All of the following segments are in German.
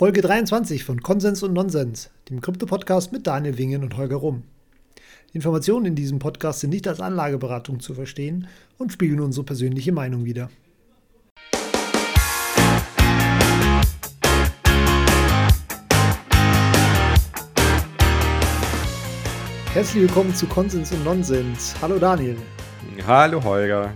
Folge 23 von Konsens und Nonsens, dem Krypto-Podcast mit Daniel Wingen und Holger Rumm. Die Informationen in diesem Podcast sind nicht als Anlageberatung zu verstehen und spiegeln unsere persönliche Meinung wider. Herzlich willkommen zu Konsens und Nonsens. Hallo Daniel. Hallo Holger.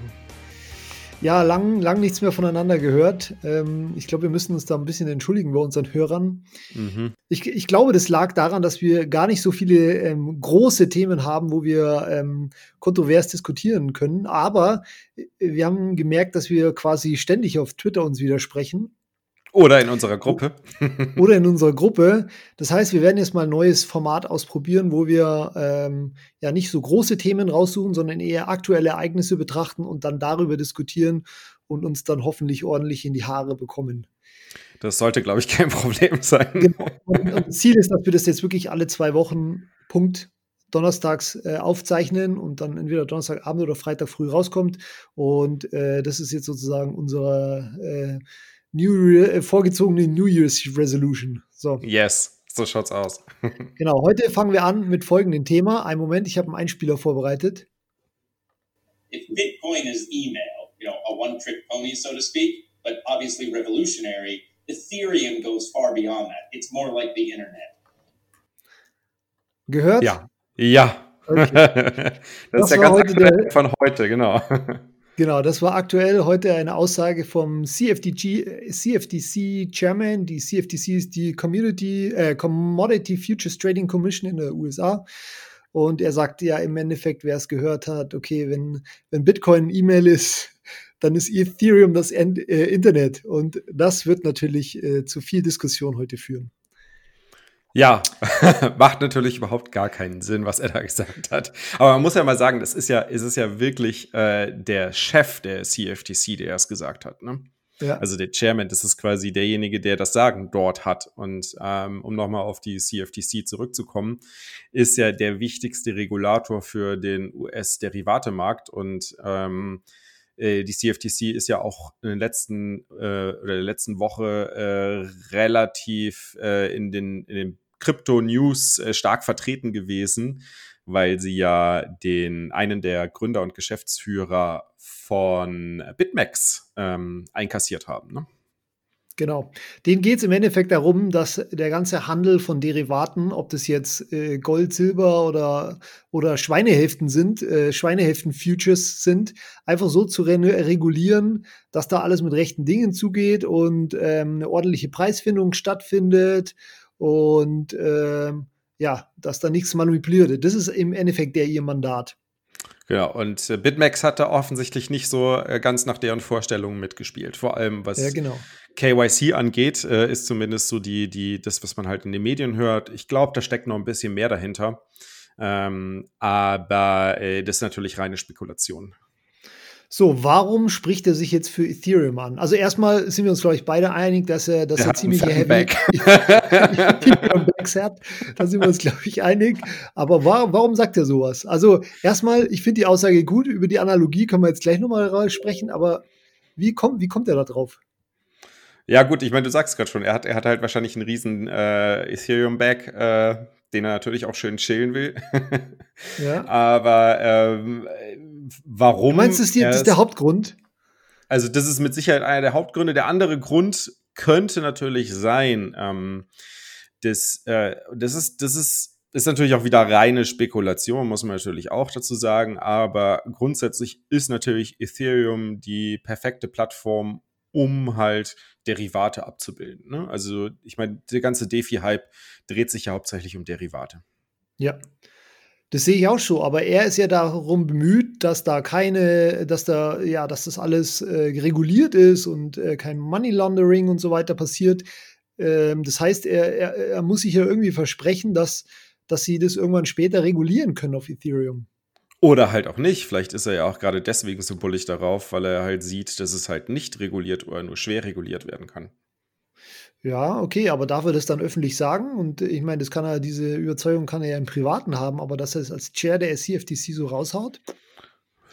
Ja, lang, lang nichts mehr voneinander gehört. Ähm, ich glaube, wir müssen uns da ein bisschen entschuldigen bei unseren Hörern. Mhm. Ich, ich, glaube, das lag daran, dass wir gar nicht so viele ähm, große Themen haben, wo wir ähm, kontrovers diskutieren können. Aber äh, wir haben gemerkt, dass wir quasi ständig auf Twitter uns widersprechen. Oder in unserer Gruppe. Oder in unserer Gruppe. Das heißt, wir werden jetzt mal ein neues Format ausprobieren, wo wir ähm, ja nicht so große Themen raussuchen, sondern eher aktuelle Ereignisse betrachten und dann darüber diskutieren und uns dann hoffentlich ordentlich in die Haare bekommen. Das sollte, glaube ich, kein Problem sein. Genau. Und, und das Ziel ist, dass wir das jetzt wirklich alle zwei Wochen Punkt donnerstags äh, aufzeichnen und dann entweder Donnerstagabend oder Freitag früh rauskommt. Und äh, das ist jetzt sozusagen unsere äh, New, äh, vorgezogene New Year's Resolution. So. Yes, so schaut's aus. genau, heute fangen wir an mit folgendem Thema. Ein Moment, ich habe einen Einspieler vorbereitet. If Bitcoin is email, you know, a one-trick pony, so to speak, but obviously revolutionary, Ethereum goes far beyond that. It's more like the Internet. Gehört? Ja. Ja. Okay. das, das, ist der ganze heute von heute, genau. Genau, das war aktuell heute eine Aussage vom CFDG, CFTC Chairman. Die CFTC ist die Community, äh, Commodity Futures Trading Commission in der USA. Und er sagte ja im Endeffekt, wer es gehört hat, okay, wenn, wenn Bitcoin E-Mail ist, dann ist Ethereum das End, äh, Internet. Und das wird natürlich äh, zu viel Diskussion heute führen. Ja, macht natürlich überhaupt gar keinen Sinn, was er da gesagt hat. Aber man muss ja mal sagen, das ist ja, ist es ja wirklich äh, der Chef der CFTC, der es gesagt hat. Ne? Ja. Also der Chairman, das ist quasi derjenige, der das Sagen dort hat. Und ähm, um nochmal auf die CFTC zurückzukommen, ist ja der wichtigste Regulator für den US-Derivatemarkt und ähm, äh, die CFTC ist ja auch in den letzten äh, oder der letzten Woche äh, relativ äh, in den in den Crypto-News äh, stark vertreten gewesen, weil sie ja den einen der Gründer und Geschäftsführer von BitMEX ähm, einkassiert haben. Ne? Genau. Den geht es im Endeffekt darum, dass der ganze Handel von Derivaten, ob das jetzt äh, Gold, Silber oder, oder Schweinehälften sind, äh, Schweinehälften-Futures sind, einfach so zu re regulieren, dass da alles mit rechten Dingen zugeht und ähm, eine ordentliche Preisfindung stattfindet und äh, ja, dass da nichts manipuliert wird. Das ist im Endeffekt der ihr Mandat. Genau, und äh, BitMEX hat da offensichtlich nicht so äh, ganz nach deren Vorstellungen mitgespielt. Vor allem, was ja, genau. KYC angeht, äh, ist zumindest so die, die, das, was man halt in den Medien hört. Ich glaube, da steckt noch ein bisschen mehr dahinter. Ähm, aber äh, das ist natürlich reine Spekulation. So, warum spricht er sich jetzt für Ethereum an? Also erstmal sind wir uns, glaube ich, beide einig, dass er, dass er, ziemlich heavy Backs hat. Da sind wir uns, glaube ich, einig. Aber warum, warum sagt er sowas? Also erstmal, ich finde die Aussage gut. Über die Analogie können wir jetzt gleich nochmal sprechen. Aber wie kommt, wie kommt er da drauf? Ja, gut, ich meine, du sagst gerade schon, er hat, er hat halt wahrscheinlich einen riesen äh, Ethereum-Back, äh, den er natürlich auch schön chillen will. ja. Aber ähm, warum. Du meinst, das ist, die, das ist der Hauptgrund? Also, das ist mit Sicherheit einer der Hauptgründe. Der andere Grund könnte natürlich sein, ähm, das, äh, das ist, das ist, ist natürlich auch wieder reine Spekulation, muss man natürlich auch dazu sagen. Aber grundsätzlich ist natürlich Ethereum die perfekte Plattform, um halt Derivate abzubilden. Ne? Also, ich meine, der ganze DeFi-Hype dreht sich ja hauptsächlich um Derivate. Ja. Das sehe ich auch schon, aber er ist ja darum bemüht, dass da keine, dass da, ja, dass das alles äh, reguliert ist und äh, kein Money Laundering und so weiter passiert. Ähm, das heißt, er, er, er, muss sich ja irgendwie versprechen, dass, dass sie das irgendwann später regulieren können auf Ethereum. Oder halt auch nicht. Vielleicht ist er ja auch gerade deswegen so bullig darauf, weil er halt sieht, dass es halt nicht reguliert oder nur schwer reguliert werden kann. Ja, okay, aber darf er das dann öffentlich sagen? Und ich meine, das kann er, diese Überzeugung kann er ja im Privaten haben, aber dass er es als Chair der CFTC so raushaut?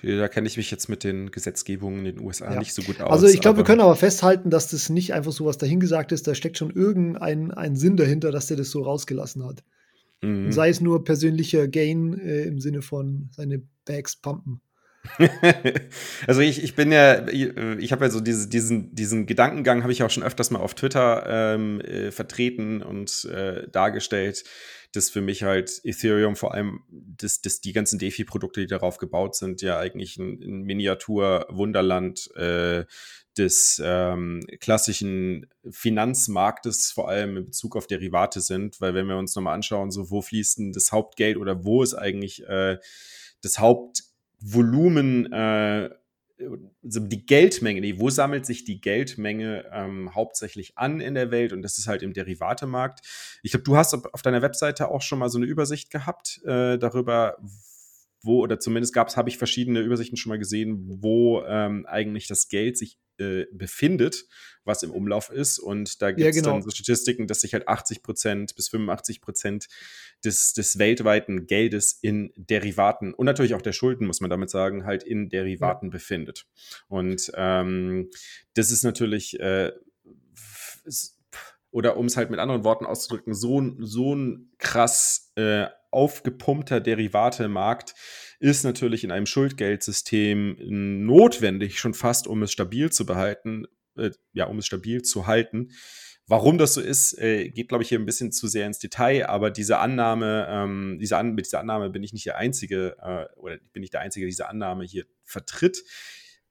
Da kenne ich mich jetzt mit den Gesetzgebungen in den USA ja. nicht so gut aus. Also ich glaube, wir können aber festhalten, dass das nicht einfach so was dahingesagt ist. Da steckt schon irgendein ein Sinn dahinter, dass der das so rausgelassen hat. Mhm. Sei es nur persönlicher Gain äh, im Sinne von seine Bags pumpen. also ich, ich bin ja, ich habe ja so diese, diesen, diesen Gedankengang habe ich auch schon öfters mal auf Twitter ähm, äh, vertreten und äh, dargestellt, dass für mich halt Ethereum vor allem, dass, dass die ganzen DeFi-Produkte, die darauf gebaut sind, ja eigentlich ein, ein Miniatur-Wunderland äh, des ähm, klassischen Finanzmarktes, vor allem in Bezug auf Derivate sind, weil wenn wir uns nochmal anschauen, so wo fließt denn das Hauptgeld oder wo ist eigentlich äh, das Hauptvolumen, äh, also die Geldmenge, nee, wo sammelt sich die Geldmenge ähm, hauptsächlich an in der Welt und das ist halt im Derivatemarkt. Ich glaube, du hast auf deiner Webseite auch schon mal so eine Übersicht gehabt äh, darüber, wo, oder zumindest gab es, habe ich verschiedene Übersichten schon mal gesehen, wo ähm, eigentlich das Geld sich äh, befindet, was im Umlauf ist. Und da gibt es ja, genau. dann so Statistiken, dass sich halt 80 Prozent bis 85 Prozent des, des weltweiten Geldes in Derivaten und natürlich auch der Schulden, muss man damit sagen, halt in Derivaten ja. befindet. Und ähm, das ist natürlich äh, oder um es halt mit anderen Worten auszudrücken, so, so ein krass äh, aufgepumpter Derivatemarkt ist natürlich in einem Schuldgeldsystem notwendig, schon fast, um es stabil zu behalten, äh, ja, um es stabil zu halten. Warum das so ist, äh, geht, glaube ich, hier ein bisschen zu sehr ins Detail, aber diese Annahme, ähm, diese An mit dieser Annahme bin ich nicht der Einzige, äh, oder bin ich der Einzige, der diese Annahme hier vertritt.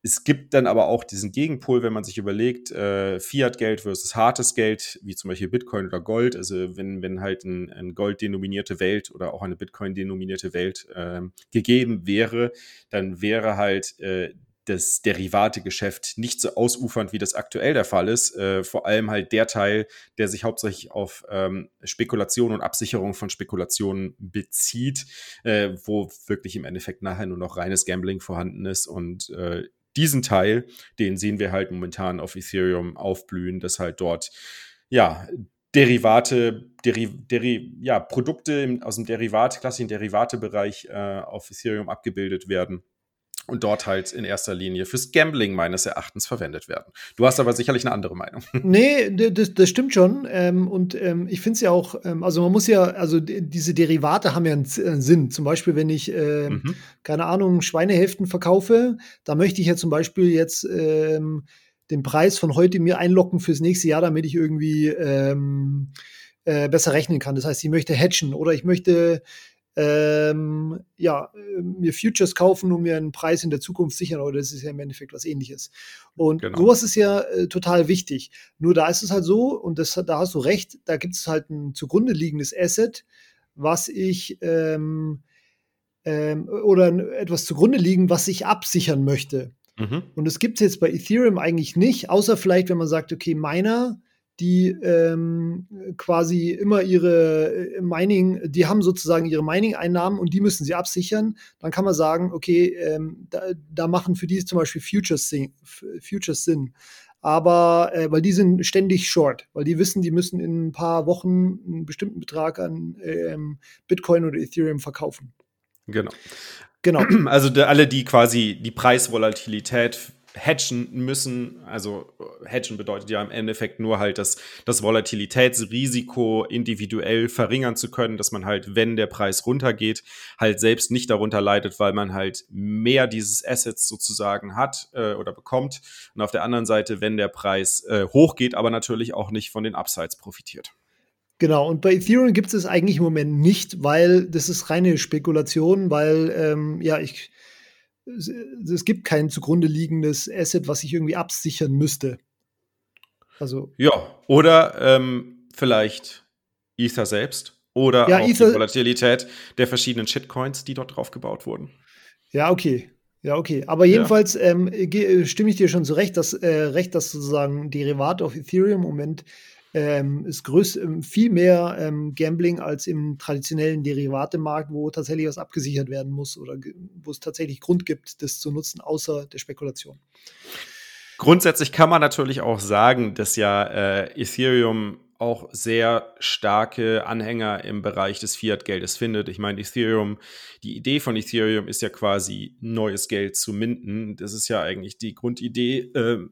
Es gibt dann aber auch diesen Gegenpol, wenn man sich überlegt, äh, Fiat-Geld versus hartes Geld, wie zum Beispiel Bitcoin oder Gold. Also wenn, wenn halt ein, ein Gold-denominierte Welt oder auch eine Bitcoin-denominierte Welt äh, gegeben wäre, dann wäre halt äh, das Derivategeschäft nicht so ausufernd, wie das aktuell der Fall ist. Äh, vor allem halt der Teil, der sich hauptsächlich auf ähm, Spekulation und Absicherung von Spekulationen bezieht, äh, wo wirklich im Endeffekt nachher nur noch reines Gambling vorhanden ist und äh, diesen Teil, den sehen wir halt momentan auf Ethereum aufblühen, dass halt dort, ja, Derivate, Deri, Deri, ja, Produkte aus dem Derivat, klassischen Derivatebereich äh, auf Ethereum abgebildet werden und dort halt in erster Linie fürs Gambling meines Erachtens verwendet werden. Du hast aber sicherlich eine andere Meinung. Nee, das, das stimmt schon. Ähm, und ähm, ich finde es ja auch, ähm, also man muss ja, also diese Derivate haben ja einen, Sinn. Zum Beispiel, wenn ich, mhm. keine Ahnung, Schweinehälften verkaufe, da möchte ich ja zum Beispiel jetzt den Preis von heute mir einlocken fürs nächste Jahr, damit ich irgendwie äh, besser rechnen kann. Das heißt, ich möchte hatchen oder ich möchte ähm, ja, äh, mir Futures kaufen und mir einen Preis in der Zukunft sichern, oder das ist ja im Endeffekt was ähnliches. Und genau. sowas ist ja äh, total wichtig. Nur da ist es halt so, und das, da hast du recht, da gibt es halt ein zugrunde liegendes Asset, was ich ähm, ähm, oder etwas zugrunde liegen, was ich absichern möchte. Mhm. Und das gibt es jetzt bei Ethereum eigentlich nicht, außer vielleicht, wenn man sagt, okay, meiner die ähm, quasi immer ihre äh, Mining, die haben sozusagen ihre Mining-Einnahmen und die müssen sie absichern, dann kann man sagen, okay, ähm, da, da, machen für die zum Beispiel Futures, Sinn, Futures Sinn. Aber äh, weil die sind ständig short, weil die wissen, die müssen in ein paar Wochen einen bestimmten Betrag an ähm, Bitcoin oder Ethereum verkaufen. Genau. Genau. Also alle, die quasi die Preisvolatilität hatchen müssen. Also hatchen bedeutet ja im Endeffekt nur halt, dass das Volatilitätsrisiko individuell verringern zu können, dass man halt, wenn der Preis runtergeht, halt selbst nicht darunter leidet, weil man halt mehr dieses Assets sozusagen hat äh, oder bekommt. Und auf der anderen Seite, wenn der Preis äh, hochgeht, aber natürlich auch nicht von den Upsides profitiert. Genau, und bei Ethereum gibt es eigentlich im Moment nicht, weil das ist reine Spekulation, weil ähm, ja, ich es gibt kein zugrunde liegendes Asset, was ich irgendwie absichern müsste. Also. Ja, oder ähm, vielleicht Ether selbst oder ja, auch Ether die Volatilität der verschiedenen Shitcoins, die dort drauf gebaut wurden. Ja, okay. Ja, okay. Aber jedenfalls ja. ähm, stimme ich dir schon zurecht, dass, äh, recht, dass sozusagen Derivate auf Ethereum im Moment ähm, ist größ, ähm, viel mehr ähm, Gambling als im traditionellen Derivatemarkt, wo tatsächlich was abgesichert werden muss oder wo es tatsächlich Grund gibt, das zu nutzen, außer der Spekulation. Grundsätzlich kann man natürlich auch sagen, dass ja äh, Ethereum auch sehr starke Anhänger im Bereich des Fiat-Geldes findet. Ich meine, Ethereum, die Idee von Ethereum ist ja quasi neues Geld zu minden. Das ist ja eigentlich die Grundidee, äh,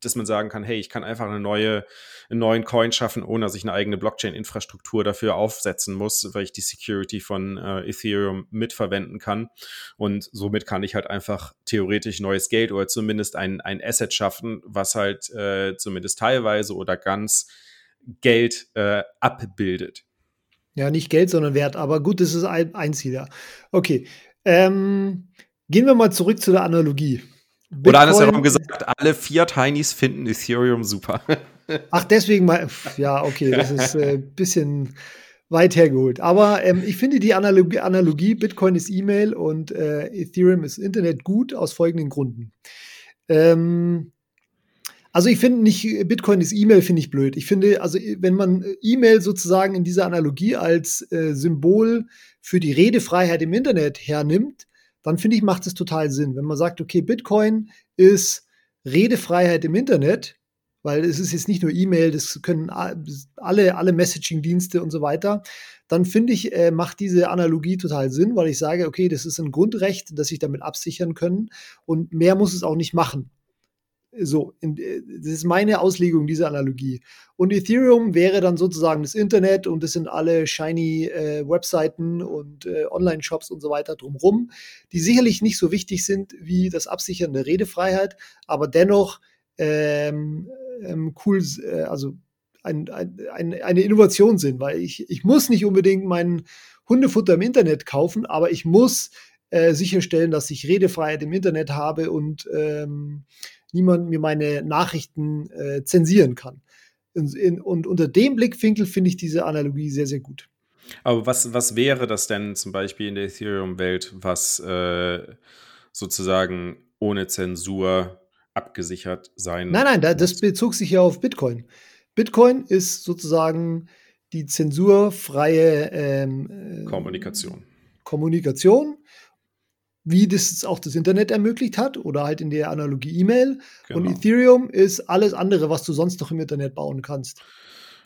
dass man sagen kann, hey, ich kann einfach eine neue, einen neuen Coin schaffen, ohne dass ich eine eigene Blockchain-Infrastruktur dafür aufsetzen muss, weil ich die Security von äh, Ethereum mitverwenden kann. Und somit kann ich halt einfach theoretisch neues Geld oder zumindest ein, ein Asset schaffen, was halt äh, zumindest teilweise oder ganz Geld äh, abbildet. Ja, nicht Geld, sondern Wert. Aber gut, das ist ein, ein Ziel, ja. Okay. Ähm, gehen wir mal zurück zu der Analogie. Bitcoin, Oder andersherum gesagt, alle vier Tinys finden Ethereum super. Ach, deswegen mal, ja, okay, das ist ein äh, bisschen weit hergeholt. Aber ähm, ich finde die Analogie, Analogie, Bitcoin ist E-Mail und äh, Ethereum ist Internet gut aus folgenden Gründen. Ähm, also ich finde nicht, Bitcoin ist E-Mail, finde ich blöd. Ich finde, also wenn man E-Mail sozusagen in dieser Analogie als äh, Symbol für die Redefreiheit im Internet hernimmt, dann finde ich, macht es total Sinn. Wenn man sagt, okay, Bitcoin ist Redefreiheit im Internet, weil es ist jetzt nicht nur E-Mail, das können alle, alle Messaging-Dienste und so weiter, dann finde ich, äh, macht diese Analogie total Sinn, weil ich sage, okay, das ist ein Grundrecht, das sich damit absichern können und mehr muss es auch nicht machen. So, in, äh, das ist meine Auslegung dieser Analogie. Und Ethereum wäre dann sozusagen das Internet und das sind alle shiny äh, Webseiten und äh, Online-Shops und so weiter drumherum, die sicherlich nicht so wichtig sind wie das Absichern der Redefreiheit, aber dennoch ähm, ähm, cool, äh, also ein, ein, ein, eine Innovation sind, weil ich, ich muss nicht unbedingt mein Hundefutter im Internet kaufen, aber ich muss äh, sicherstellen, dass ich Redefreiheit im Internet habe und ähm, niemand mir meine Nachrichten äh, zensieren kann. In, in, und unter dem Blickwinkel finde ich diese Analogie sehr, sehr gut. Aber was, was wäre das denn zum Beispiel in der Ethereum-Welt, was äh, sozusagen ohne Zensur abgesichert sein Nein, nein, da, das bezog sich ja auf Bitcoin. Bitcoin ist sozusagen die zensurfreie ähm, äh, Kommunikation. Kommunikation wie das auch das Internet ermöglicht hat oder halt in der Analogie E-Mail. Genau. Und Ethereum ist alles andere, was du sonst noch im Internet bauen kannst.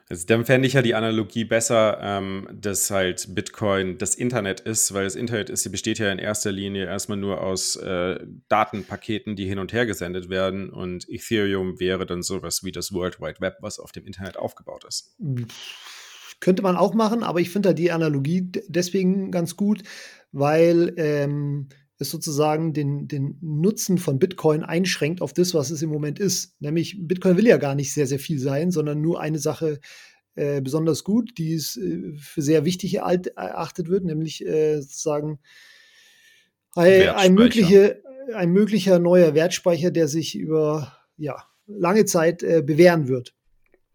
Also, dann fände ich ja die Analogie besser, ähm, dass halt Bitcoin das Internet ist, weil das Internet ist, besteht ja in erster Linie erstmal nur aus äh, Datenpaketen, die hin und her gesendet werden. Und Ethereum wäre dann sowas wie das World Wide Web, was auf dem Internet aufgebaut ist. Könnte man auch machen, aber ich finde halt die Analogie deswegen ganz gut, weil ähm, es sozusagen den, den Nutzen von Bitcoin einschränkt auf das, was es im Moment ist. Nämlich Bitcoin will ja gar nicht sehr, sehr viel sein, sondern nur eine Sache äh, besonders gut, die es äh, für sehr wichtig erachtet wird, nämlich äh, sozusagen ein, ein, mögliche, ein möglicher neuer Wertspeicher, der sich über ja, lange Zeit äh, bewähren wird.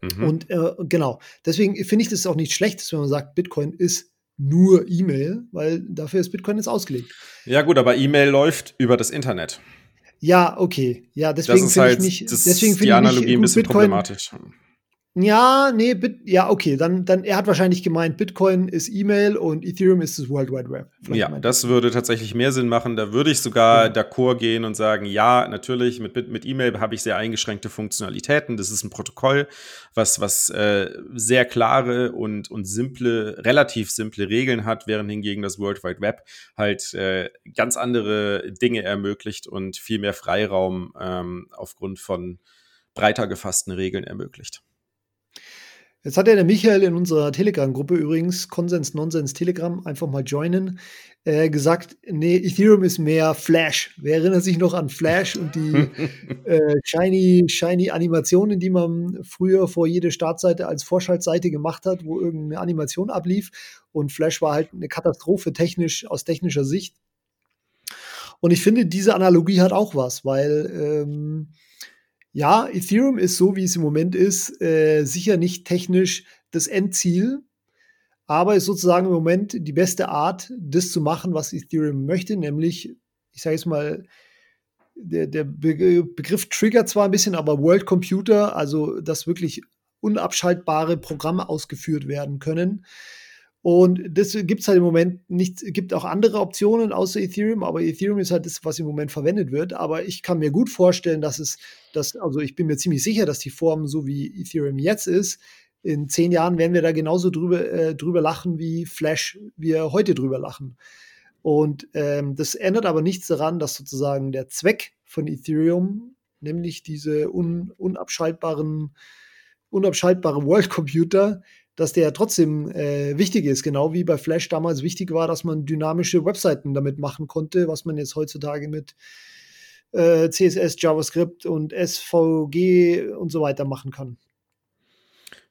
Mhm. Und äh, genau, deswegen finde ich das auch nicht schlecht, wenn man sagt, Bitcoin ist nur E-Mail, weil dafür ist Bitcoin jetzt ausgelegt. Ja, gut, aber E-Mail läuft über das Internet. Ja, okay. Ja, deswegen finde halt, ich nicht. Deswegen finde die Analogie ein bisschen Bitcoin, problematisch. Ja, nee, Bit, ja, okay, dann, dann, er hat wahrscheinlich gemeint, Bitcoin ist E-Mail und Ethereum ist das World Wide Web. Vielleicht ja, das würde tatsächlich mehr Sinn machen. Da würde ich sogar ja. d'accord gehen und sagen, ja, natürlich, mit, mit E-Mail habe ich sehr eingeschränkte Funktionalitäten. Das ist ein Protokoll, was, was äh, sehr klare und, und simple, relativ simple Regeln hat, während hingegen das World Wide Web halt äh, ganz andere Dinge ermöglicht und viel mehr Freiraum ähm, aufgrund von breiter gefassten Regeln ermöglicht. Jetzt hat ja der Michael in unserer Telegram-Gruppe übrigens, Konsens Nonsens Telegram, einfach mal joinen, äh, gesagt, nee, Ethereum ist mehr Flash. Wer erinnert sich noch an Flash und die äh, shiny, shiny Animationen, die man früher vor jede Startseite als Vorschaltseite gemacht hat, wo irgendeine Animation ablief. Und Flash war halt eine Katastrophe technisch, aus technischer Sicht. Und ich finde, diese Analogie hat auch was, weil ähm, ja, Ethereum ist so, wie es im Moment ist, äh, sicher nicht technisch das Endziel, aber ist sozusagen im Moment die beste Art, das zu machen, was Ethereum möchte, nämlich, ich sage jetzt mal, der, der Be Begriff triggert zwar ein bisschen, aber World Computer, also dass wirklich unabschaltbare Programme ausgeführt werden können. Und das gibt es halt im Moment nicht, gibt auch andere Optionen außer Ethereum, aber Ethereum ist halt das, was im Moment verwendet wird. Aber ich kann mir gut vorstellen, dass es, dass, also ich bin mir ziemlich sicher, dass die Form, so wie Ethereum jetzt ist, in zehn Jahren werden wir da genauso drüber, äh, drüber lachen, wie Flash wir heute drüber lachen. Und ähm, das ändert aber nichts daran, dass sozusagen der Zweck von Ethereum, nämlich diese un, unabschaltbaren, unabschaltbare World Computer, dass der trotzdem äh, wichtig ist, genau wie bei Flash damals wichtig war, dass man dynamische Webseiten damit machen konnte, was man jetzt heutzutage mit äh, CSS, JavaScript und SVG und so weiter machen kann.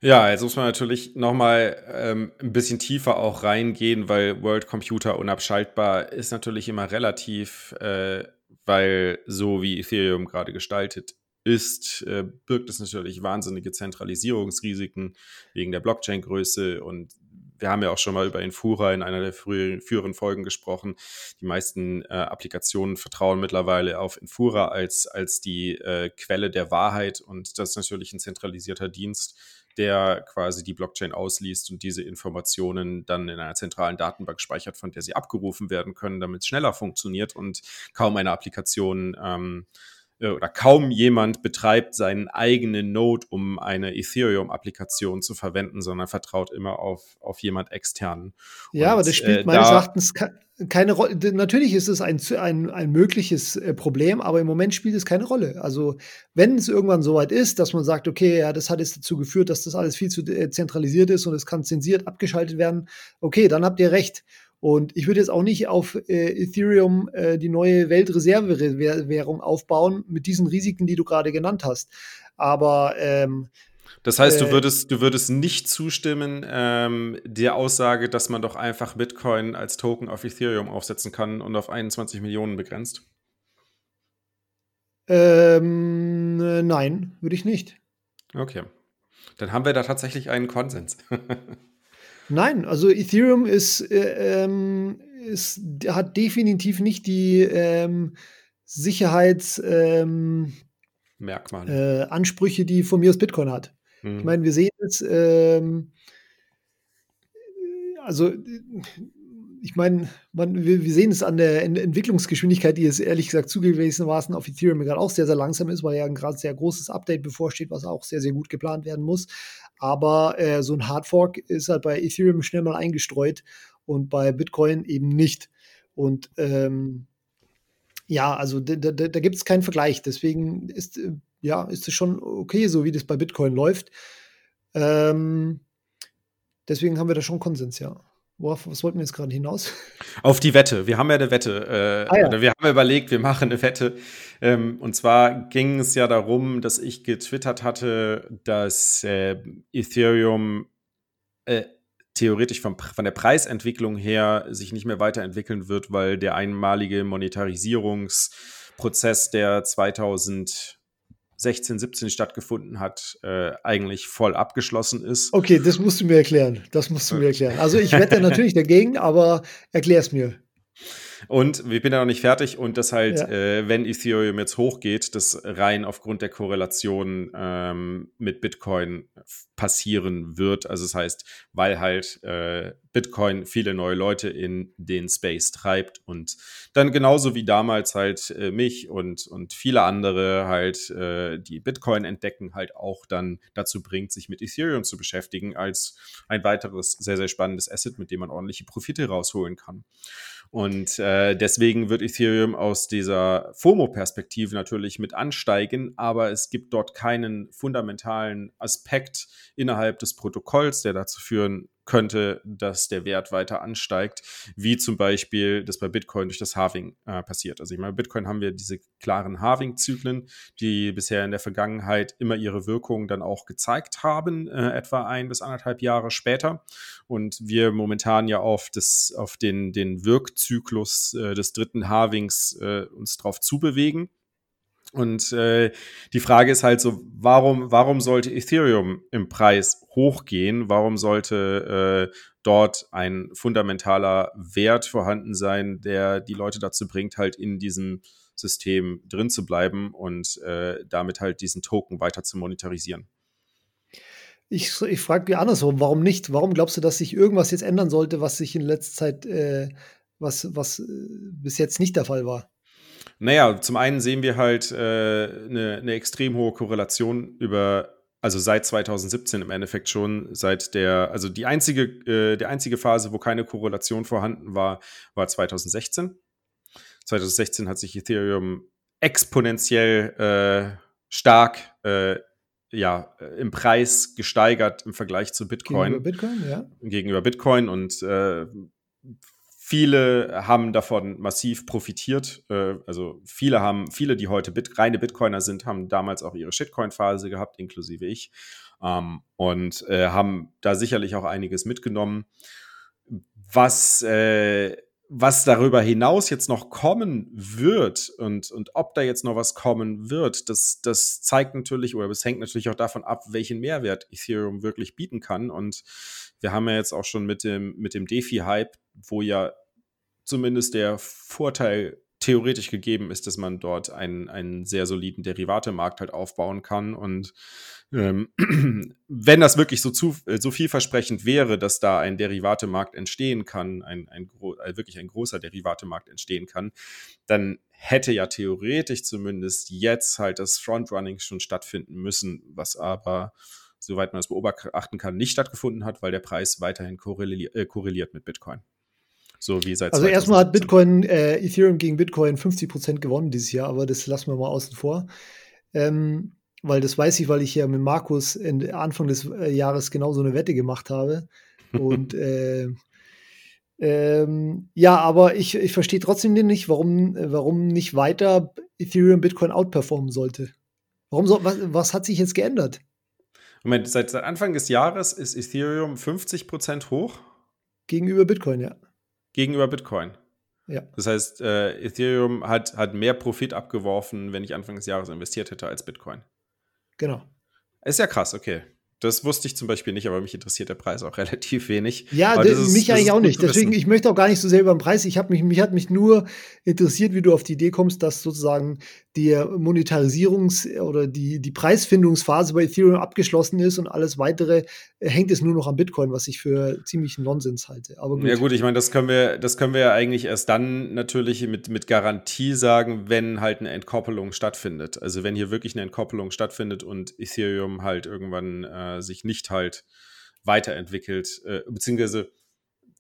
Ja, jetzt muss man natürlich noch mal ähm, ein bisschen tiefer auch reingehen, weil World Computer unabschaltbar ist natürlich immer relativ, äh, weil so wie Ethereum gerade gestaltet ist, äh, birgt es natürlich wahnsinnige Zentralisierungsrisiken wegen der Blockchain-Größe und wir haben ja auch schon mal über Infura in einer der früheren, früheren Folgen gesprochen. Die meisten äh, Applikationen vertrauen mittlerweile auf Infura als, als die äh, Quelle der Wahrheit und das ist natürlich ein zentralisierter Dienst, der quasi die Blockchain ausliest und diese Informationen dann in einer zentralen Datenbank speichert, von der sie abgerufen werden können, damit es schneller funktioniert und kaum eine Applikation ähm, äh, oder kaum jemand betreibt seinen eigenen Node, um eine Ethereum-Applikation zu verwenden, sondern vertraut immer auf, auf jemand externen. Ja, Und, aber das spielt äh, meines da Erachtens keine Rolle. Natürlich ist es ein, ein, ein mögliches äh, Problem, aber im Moment spielt es keine Rolle. Also, wenn es irgendwann soweit ist, dass man sagt, okay, ja, das hat jetzt dazu geführt, dass das alles viel zu äh, zentralisiert ist und es kann zensiert abgeschaltet werden, okay, dann habt ihr recht. Und ich würde jetzt auch nicht auf äh, Ethereum äh, die neue Weltreservewährung aufbauen mit diesen Risiken, die du gerade genannt hast. Aber ähm, das heißt, du äh, würdest, du würdest nicht zustimmen ähm, der Aussage, dass man doch einfach Bitcoin als Token auf Ethereum aufsetzen kann und auf 21 Millionen begrenzt? Ähm, äh, nein, würde ich nicht. Okay. Dann haben wir da tatsächlich einen Konsens. Nein, also Ethereum ist, äh, ähm, ist hat definitiv nicht die ähm, Sicherheits ähm. Äh, die von mir aus Bitcoin hat. Mhm. Ich meine, wir sehen jetzt, ähm, also ich meine, wir, wir, sehen es an der Entwicklungsgeschwindigkeit, die es ehrlich gesagt zugegebenermaßen auf Ethereum gerade auch sehr, sehr langsam ist, weil ja ein gerade sehr großes Update bevorsteht, was auch sehr, sehr gut geplant werden muss. Aber äh, so ein Hardfork ist halt bei Ethereum schnell mal eingestreut und bei Bitcoin eben nicht. Und ähm, ja, also da, da, da gibt es keinen Vergleich. Deswegen ist, äh, ja, ist es schon okay, so wie das bei Bitcoin läuft. Ähm, deswegen haben wir da schon Konsens, ja. Worauf, was wollten wir jetzt gerade hinaus? Auf die Wette. Wir haben ja eine Wette. Äh, ah, ja. wir haben überlegt, wir machen eine Wette. Ähm, und zwar ging es ja darum, dass ich getwittert hatte, dass äh, Ethereum äh, theoretisch vom, von der Preisentwicklung her sich nicht mehr weiterentwickeln wird, weil der einmalige Monetarisierungsprozess, der 2000 16, 17 stattgefunden hat, äh, eigentlich voll abgeschlossen ist. Okay, das musst du mir erklären. Das musst du mir erklären. Also ich wette natürlich dagegen, aber erklär es mir. Und wir bin ja noch nicht fertig und das halt, ja. äh, wenn Ethereum jetzt hochgeht, das rein aufgrund der Korrelation ähm, mit Bitcoin passieren wird. Also das heißt, weil halt äh, Bitcoin viele neue Leute in den Space treibt und dann genauso wie damals halt äh, mich und, und viele andere halt, äh, die Bitcoin entdecken, halt auch dann dazu bringt, sich mit Ethereum zu beschäftigen als ein weiteres sehr, sehr spannendes Asset, mit dem man ordentliche Profite rausholen kann. Und äh, deswegen wird Ethereum aus dieser FOMO-Perspektive natürlich mit ansteigen, aber es gibt dort keinen fundamentalen Aspekt innerhalb des Protokolls, der dazu führen könnte, dass der Wert weiter ansteigt, wie zum Beispiel das bei Bitcoin durch das Halving äh, passiert. Also ich meine, Bitcoin haben wir diese klaren Halving-Zyklen, die bisher in der Vergangenheit immer ihre Wirkung dann auch gezeigt haben, äh, etwa ein bis anderthalb Jahre später. Und wir momentan ja auf, das, auf den, den Wirkzyklus äh, des dritten Halvings äh, uns drauf zubewegen. Und äh, die Frage ist halt so, warum, warum sollte Ethereum im Preis hochgehen? Warum sollte äh, dort ein fundamentaler Wert vorhanden sein, der die Leute dazu bringt, halt in diesem System drin zu bleiben und äh, damit halt diesen Token weiter zu monetarisieren? Ich, ich frage dir andersrum, warum nicht? Warum glaubst du, dass sich irgendwas jetzt ändern sollte, was sich in letzter Zeit, äh, was, was äh, bis jetzt nicht der Fall war? Naja, zum einen sehen wir halt äh, eine, eine extrem hohe Korrelation über also seit 2017 im Endeffekt schon, seit der, also die einzige, äh, die einzige Phase, wo keine Korrelation vorhanden war, war 2016. 2016 hat sich Ethereum exponentiell äh, stark äh, ja, im Preis gesteigert im Vergleich zu Bitcoin. Gegenüber Bitcoin, ja. Gegenüber Bitcoin und äh, viele haben davon massiv profitiert. Äh, also viele haben, viele, die heute Bit reine Bitcoiner sind, haben damals auch ihre Shitcoin-Phase gehabt, inklusive ich. Ähm, und äh, haben da sicherlich auch einiges mitgenommen. Was äh, was darüber hinaus jetzt noch kommen wird und, und ob da jetzt noch was kommen wird, das, das zeigt natürlich oder es hängt natürlich auch davon ab, welchen Mehrwert Ethereum wirklich bieten kann. Und wir haben ja jetzt auch schon mit dem, mit dem DeFi-Hype, wo ja zumindest der Vorteil theoretisch gegeben ist, dass man dort einen, einen sehr soliden Derivatemarkt halt aufbauen kann. Und ähm, wenn das wirklich so, zu, äh, so vielversprechend wäre, dass da ein Derivatemarkt entstehen kann, ein, ein, ein, wirklich ein großer Derivatemarkt entstehen kann, dann hätte ja theoretisch zumindest jetzt halt das Frontrunning schon stattfinden müssen, was aber, soweit man es beobachten kann, nicht stattgefunden hat, weil der Preis weiterhin korreliert, äh, korreliert mit Bitcoin. So wie seit Also erstmal hat Bitcoin, äh, Ethereum gegen Bitcoin 50% gewonnen dieses Jahr, aber das lassen wir mal außen vor. Ähm, weil das weiß ich, weil ich ja mit Markus Anfang des äh, Jahres genau so eine Wette gemacht habe. Und äh, ähm, ja, aber ich, ich verstehe trotzdem nicht, warum, warum nicht weiter Ethereum Bitcoin outperformen sollte. Warum so, was, was hat sich jetzt geändert? Moment, seit, seit Anfang des Jahres ist Ethereum 50% hoch? Gegenüber Bitcoin, ja. Gegenüber Bitcoin. Ja. Das heißt, äh, Ethereum hat, hat mehr Profit abgeworfen, wenn ich Anfang des Jahres investiert hätte, als Bitcoin. Genau. Ist ja krass, okay. Das wusste ich zum Beispiel nicht, aber mich interessiert der Preis auch relativ wenig. Ja, ist, mich eigentlich auch nicht. Deswegen, ich möchte auch gar nicht so sehr über den Preis. Ich habe mich, mich hat mich nur interessiert, wie du auf die Idee kommst, dass sozusagen die Monetarisierungs- oder die, die Preisfindungsphase bei Ethereum abgeschlossen ist und alles weitere äh, hängt es nur noch am Bitcoin, was ich für ziemlich Nonsens halte. Aber gut. Ja, gut, ich meine, das können wir, das können wir ja eigentlich erst dann natürlich mit, mit Garantie sagen, wenn halt eine Entkoppelung stattfindet. Also wenn hier wirklich eine Entkoppelung stattfindet und Ethereum halt irgendwann äh, sich nicht halt weiterentwickelt, äh, beziehungsweise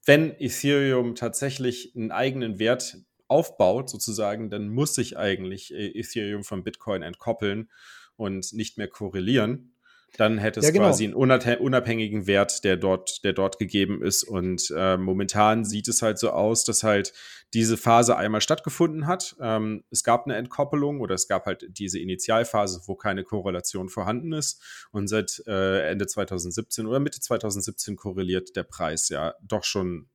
wenn Ethereum tatsächlich einen eigenen Wert aufbaut, sozusagen, dann muss sich eigentlich äh, Ethereum von Bitcoin entkoppeln und nicht mehr korrelieren. Dann hätte es ja, genau. quasi einen unabhängigen Wert, der dort, der dort gegeben ist. Und äh, momentan sieht es halt so aus, dass halt diese Phase einmal stattgefunden hat. Ähm, es gab eine Entkoppelung oder es gab halt diese Initialphase, wo keine Korrelation vorhanden ist. Und seit äh, Ende 2017 oder Mitte 2017 korreliert der Preis ja doch schon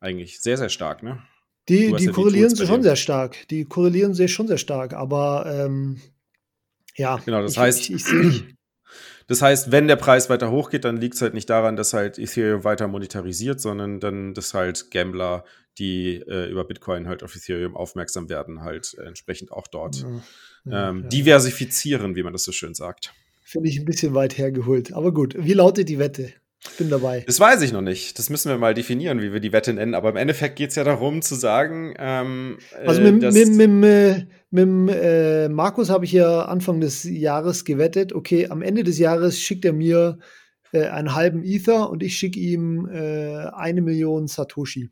eigentlich sehr, sehr stark, ne? Die, die ja korrelieren sie schon sehr stark. Die korrelieren sie schon sehr stark, aber ähm, ja. Genau, das ich, heißt, ich, ich das heißt, wenn der Preis weiter hochgeht, dann liegt es halt nicht daran, dass halt Ethereum weiter monetarisiert, sondern dann, dass halt Gambler, die äh, über Bitcoin halt auf Ethereum aufmerksam werden, halt entsprechend auch dort ja, ähm, ja. diversifizieren, wie man das so schön sagt. Finde ich ein bisschen weit hergeholt. Aber gut, wie lautet die Wette? Ich bin dabei. Das weiß ich noch nicht. Das müssen wir mal definieren, wie wir die Wette nennen. Aber im Endeffekt geht es ja darum zu sagen, ähm, also mit, äh, mit, mit, mit, mit äh, Markus habe ich ja Anfang des Jahres gewettet. Okay, am Ende des Jahres schickt er mir äh, einen halben Ether und ich schicke ihm äh, eine Million Satoshi.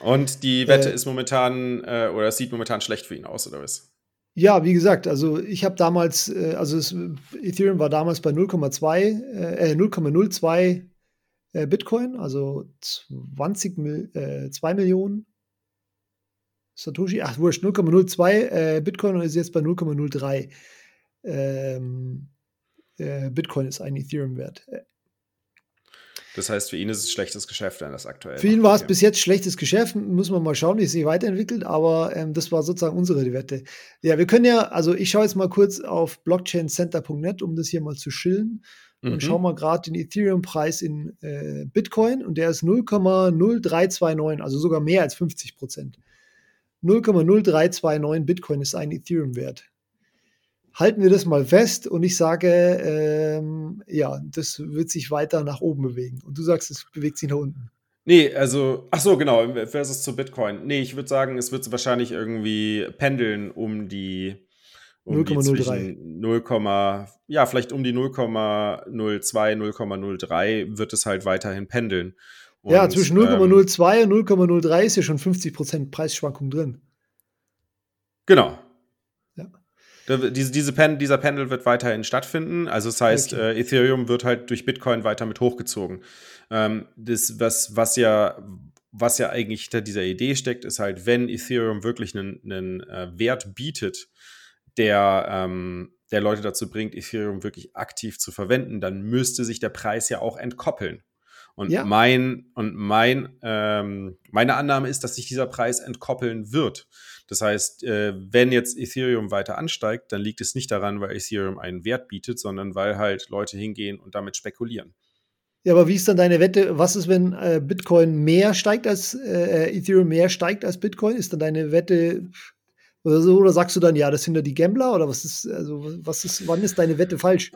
Und die Wette äh, ist momentan, äh, oder es sieht momentan schlecht für ihn aus, oder was? Ja, wie gesagt, also ich habe damals, äh, also es, Ethereum war damals bei 0,2, äh, 0,02 äh, Bitcoin, also 20 Mil, äh, 2 Millionen Satoshi, ach wurscht, 0,02 äh, Bitcoin und ist jetzt bei 0,03 ähm, äh, Bitcoin ist ein Ethereum-Wert. Das heißt, für ihn ist es schlechtes Geschäft, wenn das aktuell Für ihn war es bis jetzt schlechtes Geschäft. Muss man mal schauen, wie es sich weiterentwickelt. Aber ähm, das war sozusagen unsere Wette. Ja, wir können ja, also ich schaue jetzt mal kurz auf blockchaincenter.net, um das hier mal zu schillen. Mhm. Und schaue mal gerade den Ethereum-Preis in äh, Bitcoin. Und der ist 0,0329, also sogar mehr als 50 Prozent. 0,0329 Bitcoin ist ein Ethereum-Wert halten wir das mal fest und ich sage, ähm, ja, das wird sich weiter nach oben bewegen. Und du sagst, es bewegt sich nach unten. Nee, also, ach so, genau, versus zu Bitcoin. Nee, ich würde sagen, es wird wahrscheinlich irgendwie pendeln um die, um 0,03. ja, vielleicht um die 0,02, 0,03 wird es halt weiterhin pendeln. Und, ja, zwischen 0,02 ähm, und 0,03 ist ja schon 50% Preisschwankung drin. Genau. Diese, diese Pen, dieser Pendel wird weiterhin stattfinden. Also das heißt, okay. äh, Ethereum wird halt durch Bitcoin weiter mit hochgezogen. Ähm, das, was, was ja, was ja eigentlich hinter dieser Idee steckt, ist halt, wenn Ethereum wirklich einen, einen äh, Wert bietet, der, ähm, der Leute dazu bringt, Ethereum wirklich aktiv zu verwenden, dann müsste sich der Preis ja auch entkoppeln. Und ja. mein, und mein, ähm, meine Annahme ist, dass sich dieser Preis entkoppeln wird. Das heißt, äh, wenn jetzt Ethereum weiter ansteigt, dann liegt es nicht daran, weil Ethereum einen Wert bietet, sondern weil halt Leute hingehen und damit spekulieren. Ja, aber wie ist dann deine Wette? Was ist, wenn äh, Bitcoin mehr steigt als äh, Ethereum mehr steigt als Bitcoin? Ist dann deine Wette oder so? Oder sagst du dann, ja, das sind ja die Gambler? Oder was ist, also was ist, wann ist deine Wette falsch?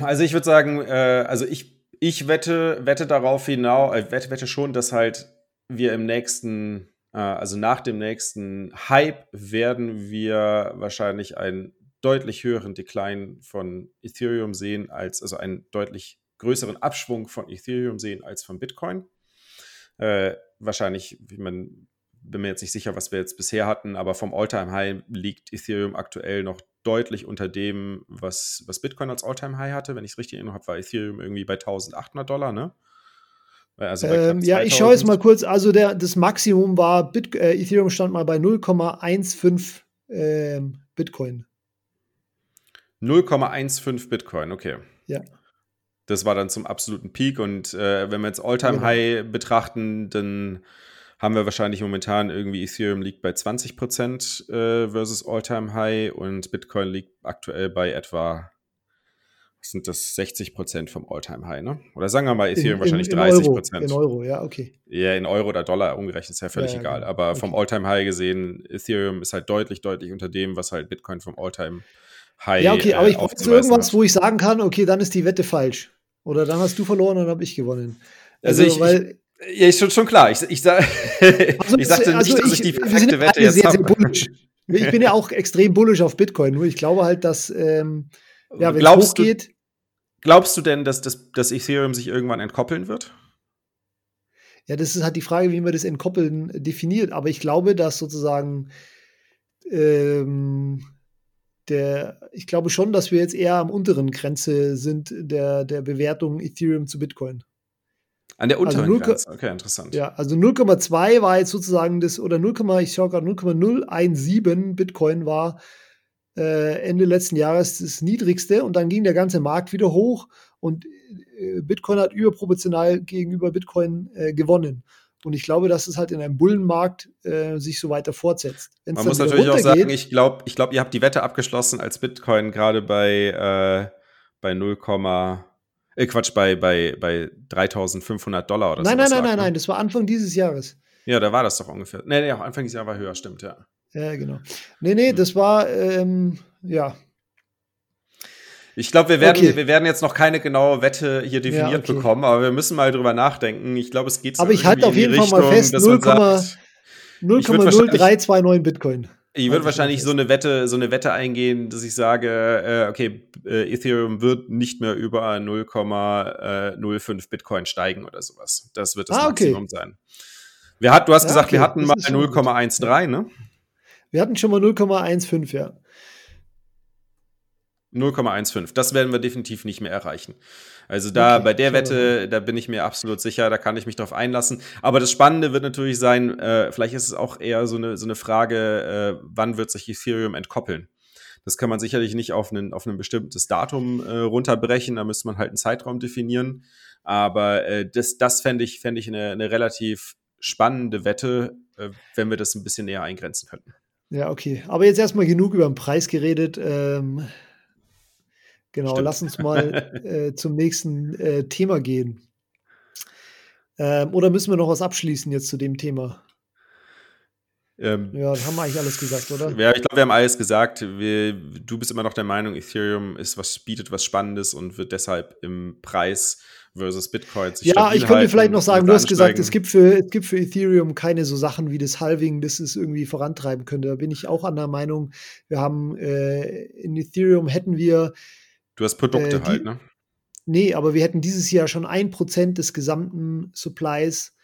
Also ich würde sagen, äh, also ich ich wette, wette darauf hinaus, äh, wette, wette schon, dass halt wir im nächsten, äh, also nach dem nächsten Hype werden wir wahrscheinlich einen deutlich höheren Decline von Ethereum sehen als, also einen deutlich größeren Abschwung von Ethereum sehen als von Bitcoin. Äh, wahrscheinlich, wie man bin mir jetzt nicht sicher, was wir jetzt bisher hatten, aber vom All-Time-High liegt Ethereum aktuell noch deutlich unter dem, was, was Bitcoin als All-Time-High hatte. Wenn ich es richtig erinnere war Ethereum irgendwie bei 1800 Dollar, ne? Also ähm, ja, ich schaue jetzt mal kurz. Also der, das Maximum war, Bit, äh, Ethereum stand mal bei 0,15 äh, Bitcoin. 0,15 Bitcoin, okay. Ja. Das war dann zum absoluten Peak. Und äh, wenn wir jetzt All-Time-High genau. betrachten, dann haben wir wahrscheinlich momentan irgendwie Ethereum liegt bei 20 Prozent äh, versus All-Time High und Bitcoin liegt aktuell bei etwa sind das 60 Prozent vom All-Time High, ne? Oder sagen wir mal Ethereum in, wahrscheinlich in 30 Prozent. In Euro, ja, okay. Ja, in Euro oder Dollar umgerechnet ist ja völlig ja, egal. Genau. Aber okay. vom All-Time High gesehen, Ethereum ist halt deutlich, deutlich unter dem, was halt Bitcoin vom All-Time High. Ja, okay, aber ich brauche äh, irgendwas, wo ich sagen kann, okay, dann ist die Wette falsch. Oder dann hast du verloren und dann habe ich gewonnen. Also, also ich, weil, ich, ja, ist schon, schon klar. Ich, ich, sag, also, ich sagte also nicht, dass ich, ich die perfekte Wette jetzt sehr, habe. Sehr ich bin ja auch extrem bullish auf Bitcoin, nur ich glaube halt, dass ähm, ja, wenn es hochgeht. Du, glaubst du denn, dass, dass, dass Ethereum sich irgendwann entkoppeln wird? Ja, das ist halt die Frage, wie man das Entkoppeln definiert. Aber ich glaube, dass sozusagen ähm, der, ich glaube schon, dass wir jetzt eher am unteren Grenze sind der, der Bewertung Ethereum zu Bitcoin. An der unteren also Grenze. Okay, interessant. Ja, also 0,2 war jetzt sozusagen das, oder 0, ich schaue gerade 0,017 Bitcoin war äh, Ende letzten Jahres das niedrigste und dann ging der ganze Markt wieder hoch und äh, Bitcoin hat überproportional gegenüber Bitcoin äh, gewonnen. Und ich glaube, dass es halt in einem Bullenmarkt äh, sich so weiter fortsetzt. Wenn's Man muss natürlich auch sagen, ich glaube, ich glaub, ihr habt die Wette abgeschlossen, als Bitcoin gerade bei, äh, bei 0, äh, Quatsch, bei, bei, bei 3500 Dollar oder so. Nein, nein, nein, nein, nein, das war Anfang dieses Jahres. Ja, da war das doch ungefähr. Nee, nee, auch Anfang dieses Jahres war höher, stimmt, ja. Ja, genau. Nee, nee, hm. das war, ähm, ja. Ich glaube, wir werden, okay. wir werden jetzt noch keine genaue Wette hier definiert ja, okay. bekommen, aber wir müssen mal drüber nachdenken. Ich glaube, es geht so Aber ich halte auf jeden Fall mal fest, 0,0329 Bitcoin. Ich würde wahrscheinlich so eine Wette, so eine Wette eingehen, dass ich sage, äh, okay, äh, Ethereum wird nicht mehr über 0,05 Bitcoin steigen oder sowas. Das wird das ah, Maximum okay. sein. Wir hat, du hast ja, gesagt, okay. wir hatten mal 0,13, ne? Wir hatten schon mal 0,15, ja. 0,15. Das werden wir definitiv nicht mehr erreichen. Also da okay, bei der Wette, da bin ich mir absolut sicher, da kann ich mich drauf einlassen. Aber das Spannende wird natürlich sein, äh, vielleicht ist es auch eher so eine, so eine Frage, äh, wann wird sich Ethereum entkoppeln? Das kann man sicherlich nicht auf, einen, auf ein bestimmtes Datum äh, runterbrechen, da müsste man halt einen Zeitraum definieren. Aber äh, das, das fände ich, fänd ich eine, eine relativ spannende Wette, äh, wenn wir das ein bisschen näher eingrenzen könnten. Ja, okay. Aber jetzt erstmal genug über den Preis geredet. Ähm, Genau, Stimmt. lass uns mal äh, zum nächsten äh, Thema gehen. Ähm, oder müssen wir noch was abschließen jetzt zu dem Thema? Ähm, ja, das haben wir eigentlich alles gesagt, oder? Ja, ich glaube, wir haben alles gesagt. Wir, du bist immer noch der Meinung, Ethereum ist was, bietet was Spannendes und wird deshalb im Preis versus Bitcoin sich Ja, ich könnte vielleicht noch sagen, du hast gesagt, es gibt, für, es gibt für Ethereum keine so Sachen wie das Halving, das es irgendwie vorantreiben könnte. Da bin ich auch an der Meinung, wir haben äh, in Ethereum hätten wir. Du hast Produkte äh, die, halt, ne? Nee, aber wir hätten dieses Jahr schon ein Prozent des gesamten Supplies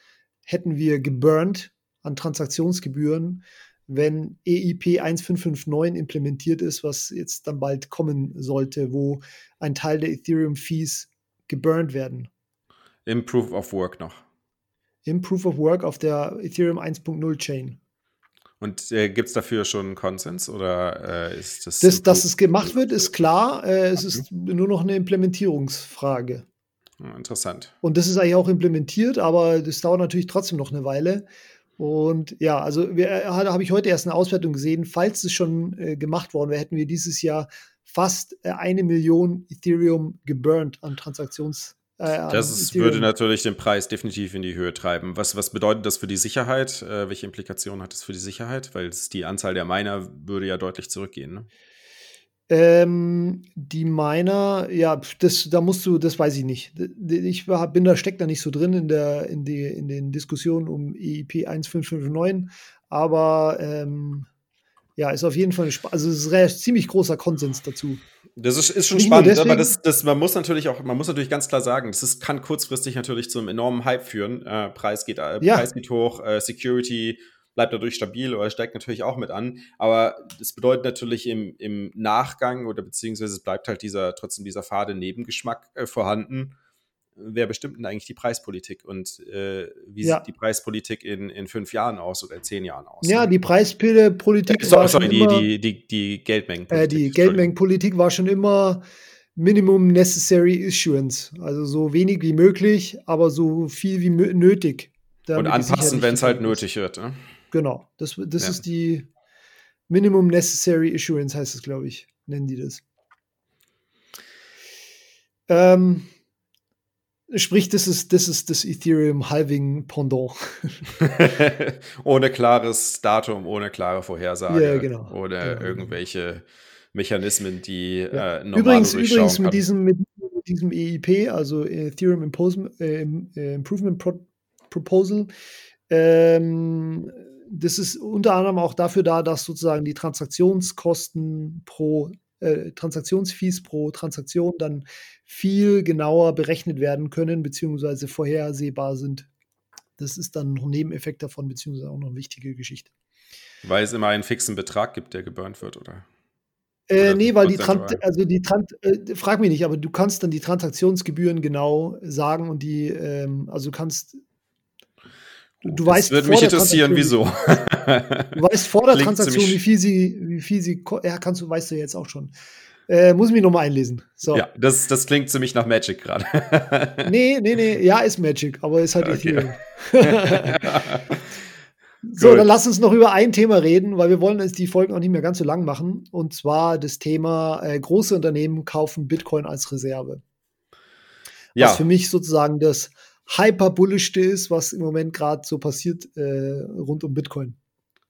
hätten wir geburnt an Transaktionsgebühren, wenn EIP 1559 implementiert ist, was jetzt dann bald kommen sollte, wo ein Teil der Ethereum-Fees geburnt werden. Im Proof of Work noch. Im Proof of Work auf der Ethereum 1.0 Chain. Und äh, gibt es dafür schon Konsens oder äh, ist das? das dass es gemacht wird, ist klar. Äh, es ist nur noch eine Implementierungsfrage. Interessant. Und das ist eigentlich auch implementiert, aber das dauert natürlich trotzdem noch eine Weile. Und ja, also äh, habe ich heute erst eine Auswertung gesehen. Falls es schon äh, gemacht worden wäre, hätten wir dieses Jahr fast äh, eine Million Ethereum geburnt an Transaktions. Äh, das ist, würde natürlich den Preis definitiv in die Höhe treiben. Was, was bedeutet das für die Sicherheit? Äh, welche Implikationen hat das für die Sicherheit? Weil die Anzahl der Miner würde ja deutlich zurückgehen. Ne? Ähm, die Miner, ja, das, da musst du, das weiß ich nicht. Ich bin da, steckt da nicht so drin in, der, in, die, in den Diskussionen um EIP 1559, aber ähm, ja, ist auf jeden Fall, also es ist ein ziemlich großer Konsens dazu. Das ist, ist schon nicht spannend, aber das, das, man muss natürlich auch, man muss natürlich ganz klar sagen, das ist, kann kurzfristig natürlich zu einem enormen Hype führen. Äh, Preis, geht, äh, ja. Preis geht hoch, äh, Security bleibt dadurch stabil oder steigt natürlich auch mit an. Aber das bedeutet natürlich im, im Nachgang oder beziehungsweise es bleibt halt dieser, trotzdem dieser fade Nebengeschmack äh, vorhanden. Wer bestimmt denn eigentlich die Preispolitik und äh, wie ja. sieht die Preispolitik in, in fünf Jahren aus oder in zehn Jahren aus? Ja, die Preispolitik äh, sorry, sorry die, immer, die, die, die Geldmengenpolitik. Äh, die Geldmengenpolitik war schon immer Minimum Necessary Issuance. Also so wenig wie möglich, aber so viel wie nötig. Und anpassen, wenn es halt nötig wird. Ne? Genau, das, das ja. ist die Minimum Necessary Issuance, heißt es, glaube ich, nennen die das. Ähm, sprich, das ist, das ist das Ethereum Halving Pendant. ohne klares Datum, ohne klare Vorhersage. Ja, genau. Oder genau. irgendwelche Mechanismen, die ja. äh, Übrigens, übrigens mit diesem, mit diesem EIP, also Ethereum Impose, äh, Improvement Pro Proposal, ähm, das ist unter anderem auch dafür da, dass sozusagen die Transaktionskosten pro äh, Transaktionsfees pro Transaktion dann viel genauer berechnet werden können, beziehungsweise vorhersehbar sind. Das ist dann noch ein Nebeneffekt davon, beziehungsweise auch noch eine wichtige Geschichte. Weil es immer einen fixen Betrag gibt, der geburnt wird, oder? Äh, nee, weil die Trans also die Trans äh, frag mich nicht, aber du kannst dann die Transaktionsgebühren genau sagen und die, ähm, also du kannst Du, du weißt würde mich interessieren, wieso. du weißt vor der Transaktion, wie viel sie, wie viel sie, ja, kannst du, weißt du jetzt auch schon. Äh, muss mich nochmal einlesen. So. Ja, das, das klingt ziemlich nach Magic gerade. nee, nee, nee, ja, ist Magic, aber ist halt okay. so, dann lass uns noch über ein Thema reden, weil wir wollen jetzt die Folgen auch nicht mehr ganz so lang machen. Und zwar das Thema äh, große Unternehmen kaufen Bitcoin als Reserve. Ja. Was für mich sozusagen das hyperbullischste ist, was im Moment gerade so passiert äh, rund um Bitcoin.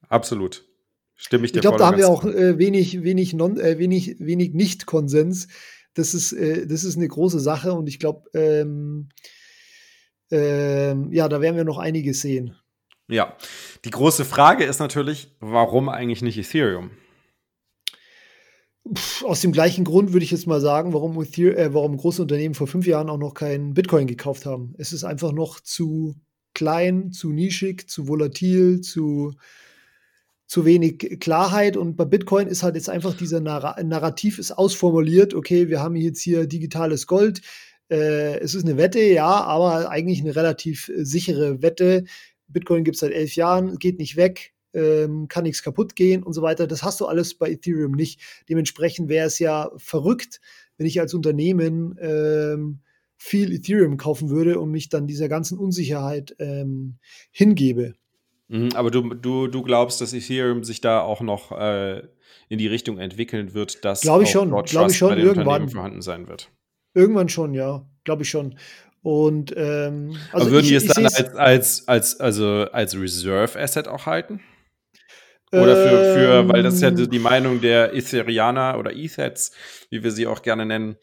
Absolut. Stimme ich dir Ich glaube, da haben wir auch äh, wenig, wenig, non, äh, wenig, wenig Nicht-Konsens. Das ist, äh, das ist eine große Sache und ich glaube, ähm, ähm, ja, da werden wir noch einiges sehen. Ja, die große Frage ist natürlich, warum eigentlich nicht Ethereum? Aus dem gleichen Grund würde ich jetzt mal sagen, warum, äh, warum große Unternehmen vor fünf Jahren auch noch keinen Bitcoin gekauft haben. Es ist einfach noch zu klein, zu nischig, zu volatil, zu, zu wenig Klarheit. Und bei Bitcoin ist halt jetzt einfach dieser Narr Narrativ ist ausformuliert. Okay, wir haben jetzt hier digitales Gold. Äh, es ist eine Wette, ja, aber eigentlich eine relativ sichere Wette. Bitcoin gibt es seit elf Jahren, geht nicht weg ähm, kann nichts kaputt gehen und so weiter. Das hast du alles bei Ethereum nicht. Dementsprechend wäre es ja verrückt, wenn ich als Unternehmen ähm, viel Ethereum kaufen würde und mich dann dieser ganzen Unsicherheit ähm, hingebe. Mhm, aber du, du, du glaubst, dass Ethereum sich da auch noch äh, in die Richtung entwickeln wird, dass glaube ich schon, glaube ich schon irgendwann vorhanden sein wird. Irgendwann schon, ja, glaube ich schon. Und ähm, also aber würden die es dann als, als, als, also als Reserve Asset auch halten? Oder für, für, weil das ist ja ähm. die Meinung der Ethereaner oder Ethets, wie wir sie auch gerne nennen.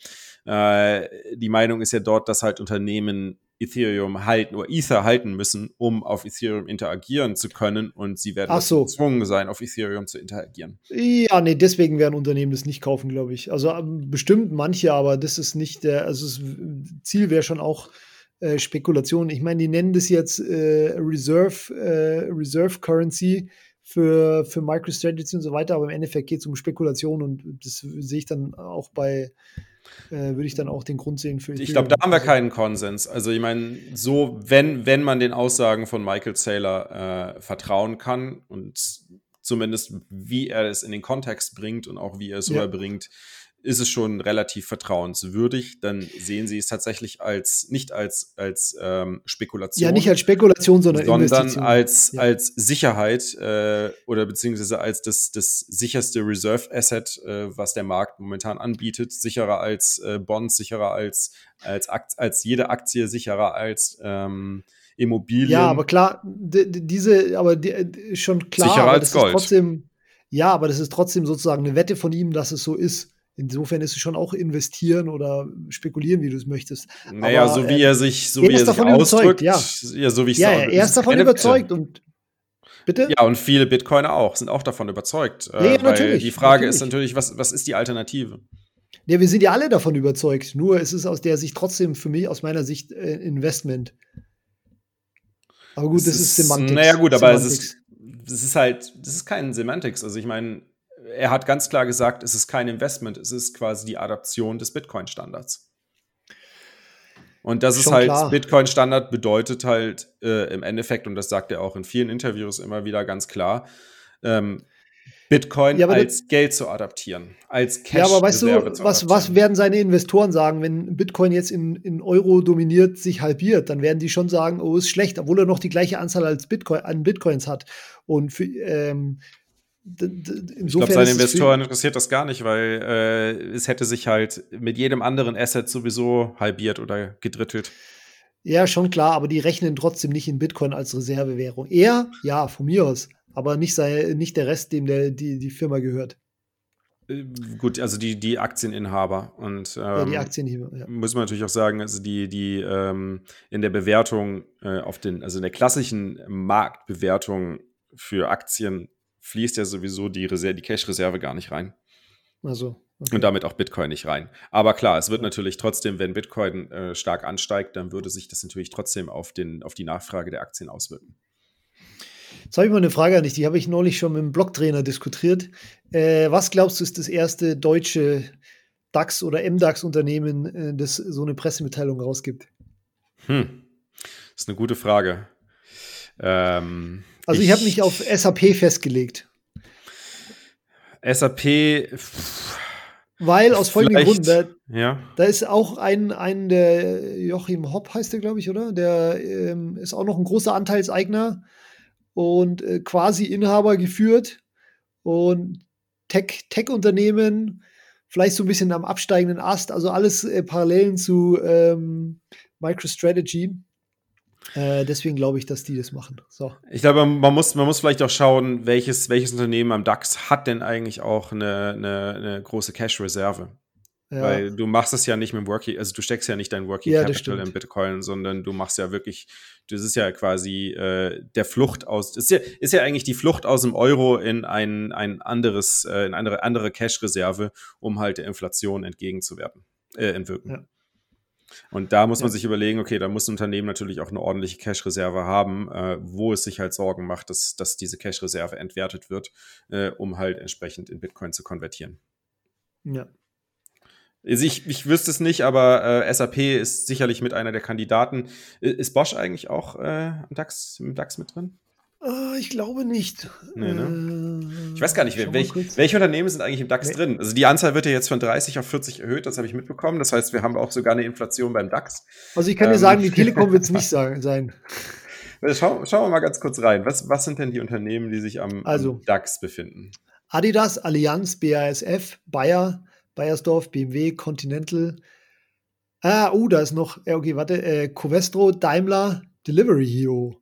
Äh, die Meinung ist ja dort, dass halt Unternehmen Ethereum halten oder Ether halten müssen, um auf Ethereum interagieren zu können und sie werden so. gezwungen sein, auf Ethereum zu interagieren. Ja, nee, deswegen werden Unternehmen das nicht kaufen, glaube ich. Also ähm, bestimmt manche, aber das ist nicht der, also das Ziel wäre schon auch äh, Spekulation. Ich meine, die nennen das jetzt äh, Reserve, äh, Reserve Currency für, für MicroStrategy und so weiter, aber im Endeffekt geht es um Spekulation und das sehe ich dann auch bei, äh, würde ich dann auch den Grund sehen für. Ich glaube, da haben wir keinen Konsens. Also ich meine, so, wenn, wenn man den Aussagen von Michael Saylor äh, vertrauen kann und zumindest wie er es in den Kontext bringt und auch wie er es ja. rüberbringt, ist es schon relativ vertrauenswürdig. Dann sehen sie es tatsächlich als nicht als, als ähm, Spekulation. Ja, nicht als Spekulation, sondern, sondern als, ja. als Sicherheit äh, oder beziehungsweise als das, das sicherste Reserve Asset, äh, was der Markt momentan anbietet. Sicherer als äh, Bonds, sicherer als, als, Akt, als jede Aktie, sicherer als ähm, Immobilien. Ja, aber klar, diese, aber die, schon klar, sicherer als Gold. trotzdem, ja, aber das ist trotzdem sozusagen eine Wette von ihm, dass es so ist. Insofern ist es schon auch investieren oder spekulieren, wie du es möchtest. Naja, Aber, so wie er sich, so er wie er sich ausdrückt, ja. ja, so wie ich ja, sage. er ist davon überzeugt und Bitte? Ja, und viele Bitcoiner auch, sind auch davon überzeugt. Äh, ja, natürlich. Die Frage natürlich. ist natürlich, was, was ist die Alternative? Ja, wir sind ja alle davon überzeugt. Nur ist es aus der Sicht trotzdem für mich, aus meiner Sicht, äh, Investment. Aber gut, es das ist, ist Semantik. Naja, gut, aber es ist, es ist halt, das ist kein Semantics. Also ich meine, er hat ganz klar gesagt, es ist kein Investment, es ist quasi die Adaption des Bitcoin-Standards. Und das Schon ist halt, Bitcoin-Standard bedeutet halt äh, im Endeffekt, und das sagt er auch in vielen Interviews immer wieder ganz klar, ähm, Bitcoin ja, als Geld zu adaptieren, als Cash. Ja, aber weißt du, was, was werden seine Investoren sagen, wenn Bitcoin jetzt in, in Euro dominiert sich halbiert? Dann werden die schon sagen, oh, ist schlecht, obwohl er noch die gleiche Anzahl als Bitcoin, an Bitcoins hat. Und für, ähm, ich glaube, seine Investoren interessiert das gar nicht, weil äh, es hätte sich halt mit jedem anderen Asset sowieso halbiert oder gedrittelt. Ja, schon klar, aber die rechnen trotzdem nicht in Bitcoin als Reservewährung. Er, ja, von mir aus, aber nicht, sei, nicht der Rest, dem der, die, die Firma gehört. Äh, gut, also die, die Aktieninhaber. Und, ähm, ja, die Aktieninhaber, ja. Muss man natürlich auch sagen, also die, die ähm, in der Bewertung äh, auf den, also in der klassischen Marktbewertung für Aktien fließt ja sowieso die, die Cash-Reserve gar nicht rein. Also. Okay. Und damit auch Bitcoin nicht rein. Aber klar, es wird natürlich trotzdem, wenn Bitcoin äh, stark ansteigt, dann würde sich das natürlich trotzdem auf, den, auf die Nachfrage der Aktien auswirken. Jetzt habe ich mal eine Frage an dich, die habe ich neulich schon mit dem Blogtrainer diskutiert. Äh, was glaubst du, ist das erste deutsche DAX- oder MDAX-Unternehmen, äh, das so eine Pressemitteilung rausgibt? Hm, das ist eine gute Frage. Ähm, also ich, ich habe mich auf SAP festgelegt. SAP. Weil aus folgendem Grund, da, ja. da ist auch ein, ein der Joachim Hopp heißt der, glaube ich, oder? Der ähm, ist auch noch ein großer Anteilseigner und äh, quasi Inhaber geführt und Tech-Unternehmen, Tech vielleicht so ein bisschen am absteigenden Ast, also alles äh, Parallelen zu ähm, MicroStrategy. Äh, deswegen glaube ich, dass die das machen. So. Ich glaube, man muss, man muss vielleicht auch schauen, welches, welches Unternehmen am DAX hat denn eigentlich auch eine, eine, eine große Cash-Reserve. Ja. Weil du machst es ja nicht mit dem Working, also du steckst ja nicht dein Working ja, Capital in Bitcoin, sondern du machst ja wirklich, das ist ja quasi äh, der Flucht aus, ist ja, ist ja eigentlich die Flucht aus dem Euro in ein, ein anderes, äh, in eine andere Cash-Reserve, um halt der Inflation entgegenzuwirken, äh, entwirken. Ja. Und da muss man ja. sich überlegen, okay, da muss ein Unternehmen natürlich auch eine ordentliche Cash-Reserve haben, äh, wo es sich halt Sorgen macht, dass, dass diese Cash-Reserve entwertet wird, äh, um halt entsprechend in Bitcoin zu konvertieren. Ja. Also ich, ich wüsste es nicht, aber äh, SAP ist sicherlich mit einer der Kandidaten. Ist Bosch eigentlich auch äh, im, DAX, im DAX mit drin? Uh, ich glaube nicht. Nee, ne? äh, ich weiß gar nicht, welch, welche Unternehmen sind eigentlich im DAX nee. drin? Also die Anzahl wird ja jetzt von 30 auf 40 erhöht, das habe ich mitbekommen. Das heißt, wir haben auch sogar eine Inflation beim DAX. Also ich kann ähm, dir sagen, die Telekom wird es nicht sein. Schau, schauen wir mal ganz kurz rein. Was, was sind denn die Unternehmen, die sich am, also, am DAX befinden? Adidas, Allianz, BASF, Bayer, Bayersdorf, BMW, Continental. Ah, oh, da ist noch, okay, warte, äh, Covestro, Daimler, Delivery Hero.